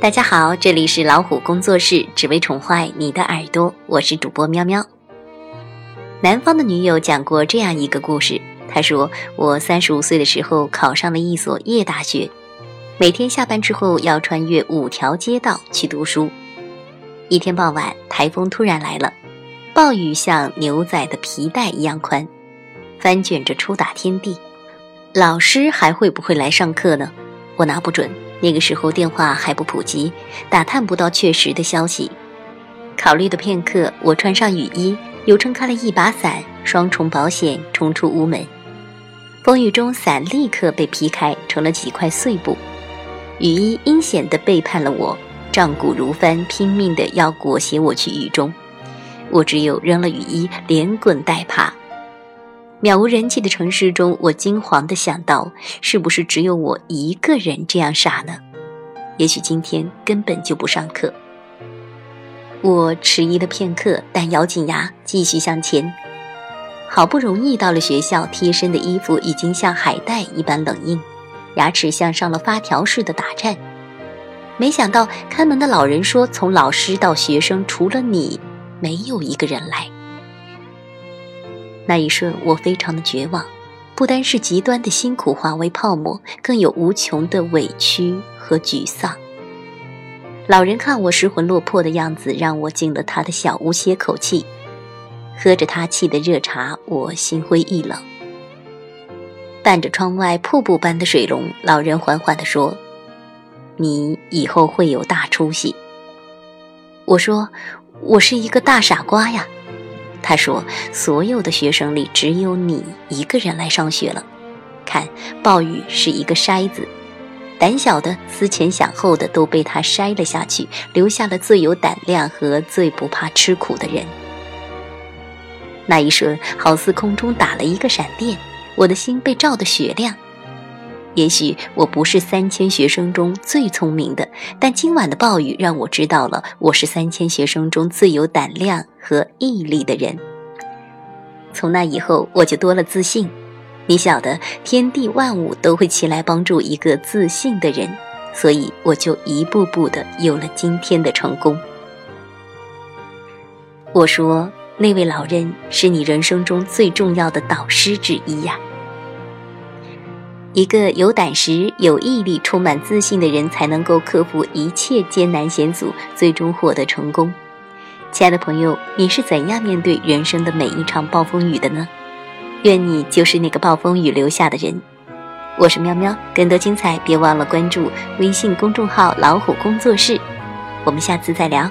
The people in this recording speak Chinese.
大家好，这里是老虎工作室，只为宠坏你的耳朵。我是主播喵喵。南方的女友讲过这样一个故事，她说：“我三十五岁的时候考上了一所夜大学，每天下班之后要穿越五条街道去读书。一天傍晚，台风突然来了，暴雨像牛仔的皮带一样宽，翻卷着初打天地。老师还会不会来上课呢？我拿不准。”那个时候电话还不普及，打探不到确实的消息。考虑的片刻，我穿上雨衣，又撑开了一把伞，双重保险，冲出屋门。风雨中，伞立刻被劈开，成了几块碎布。雨衣阴险地背叛了我，胀骨如翻，拼命地要裹挟我去雨中。我只有扔了雨衣，连滚带爬。渺无人迹的城市中，我惊惶地想到：是不是只有我一个人这样傻呢？也许今天根本就不上课。我迟疑了片刻，但咬紧牙继续向前。好不容易到了学校，贴身的衣服已经像海带一般冷硬，牙齿像上了发条似的打颤。没想到看门的老人说：“从老师到学生，除了你，没有一个人来。”那一瞬，我非常的绝望，不单是极端的辛苦化为泡沫，更有无穷的委屈和沮丧。老人看我失魂落魄的样子，让我进了他的小屋歇口气，喝着他沏的热茶，我心灰意冷。伴着窗外瀑布般的水龙，老人缓缓地说：“你以后会有大出息。”我说：“我是一个大傻瓜呀。”他说：“所有的学生里，只有你一个人来上学了。看，暴雨是一个筛子，胆小的、思前想后的都被他筛了下去，留下了最有胆量和最不怕吃苦的人。那一瞬，好似空中打了一个闪电，我的心被照得雪亮。也许我不是三千学生中最聪明的，但今晚的暴雨让我知道了，我是三千学生中最有胆量和毅力的人。从那以后，我就多了自信。你晓得，天地万物都会起来帮助一个自信的人，所以我就一步步的有了今天的成功。我说，那位老人是你人生中最重要的导师之一呀。一个有胆识、有毅力、充满自信的人，才能够克服一切艰难险阻，最终获得成功。亲爱的朋友，你是怎样面对人生的每一场暴风雨的呢？愿你就是那个暴风雨留下的人。我是喵喵，更多精彩别忘了关注微信公众号“老虎工作室”。我们下次再聊。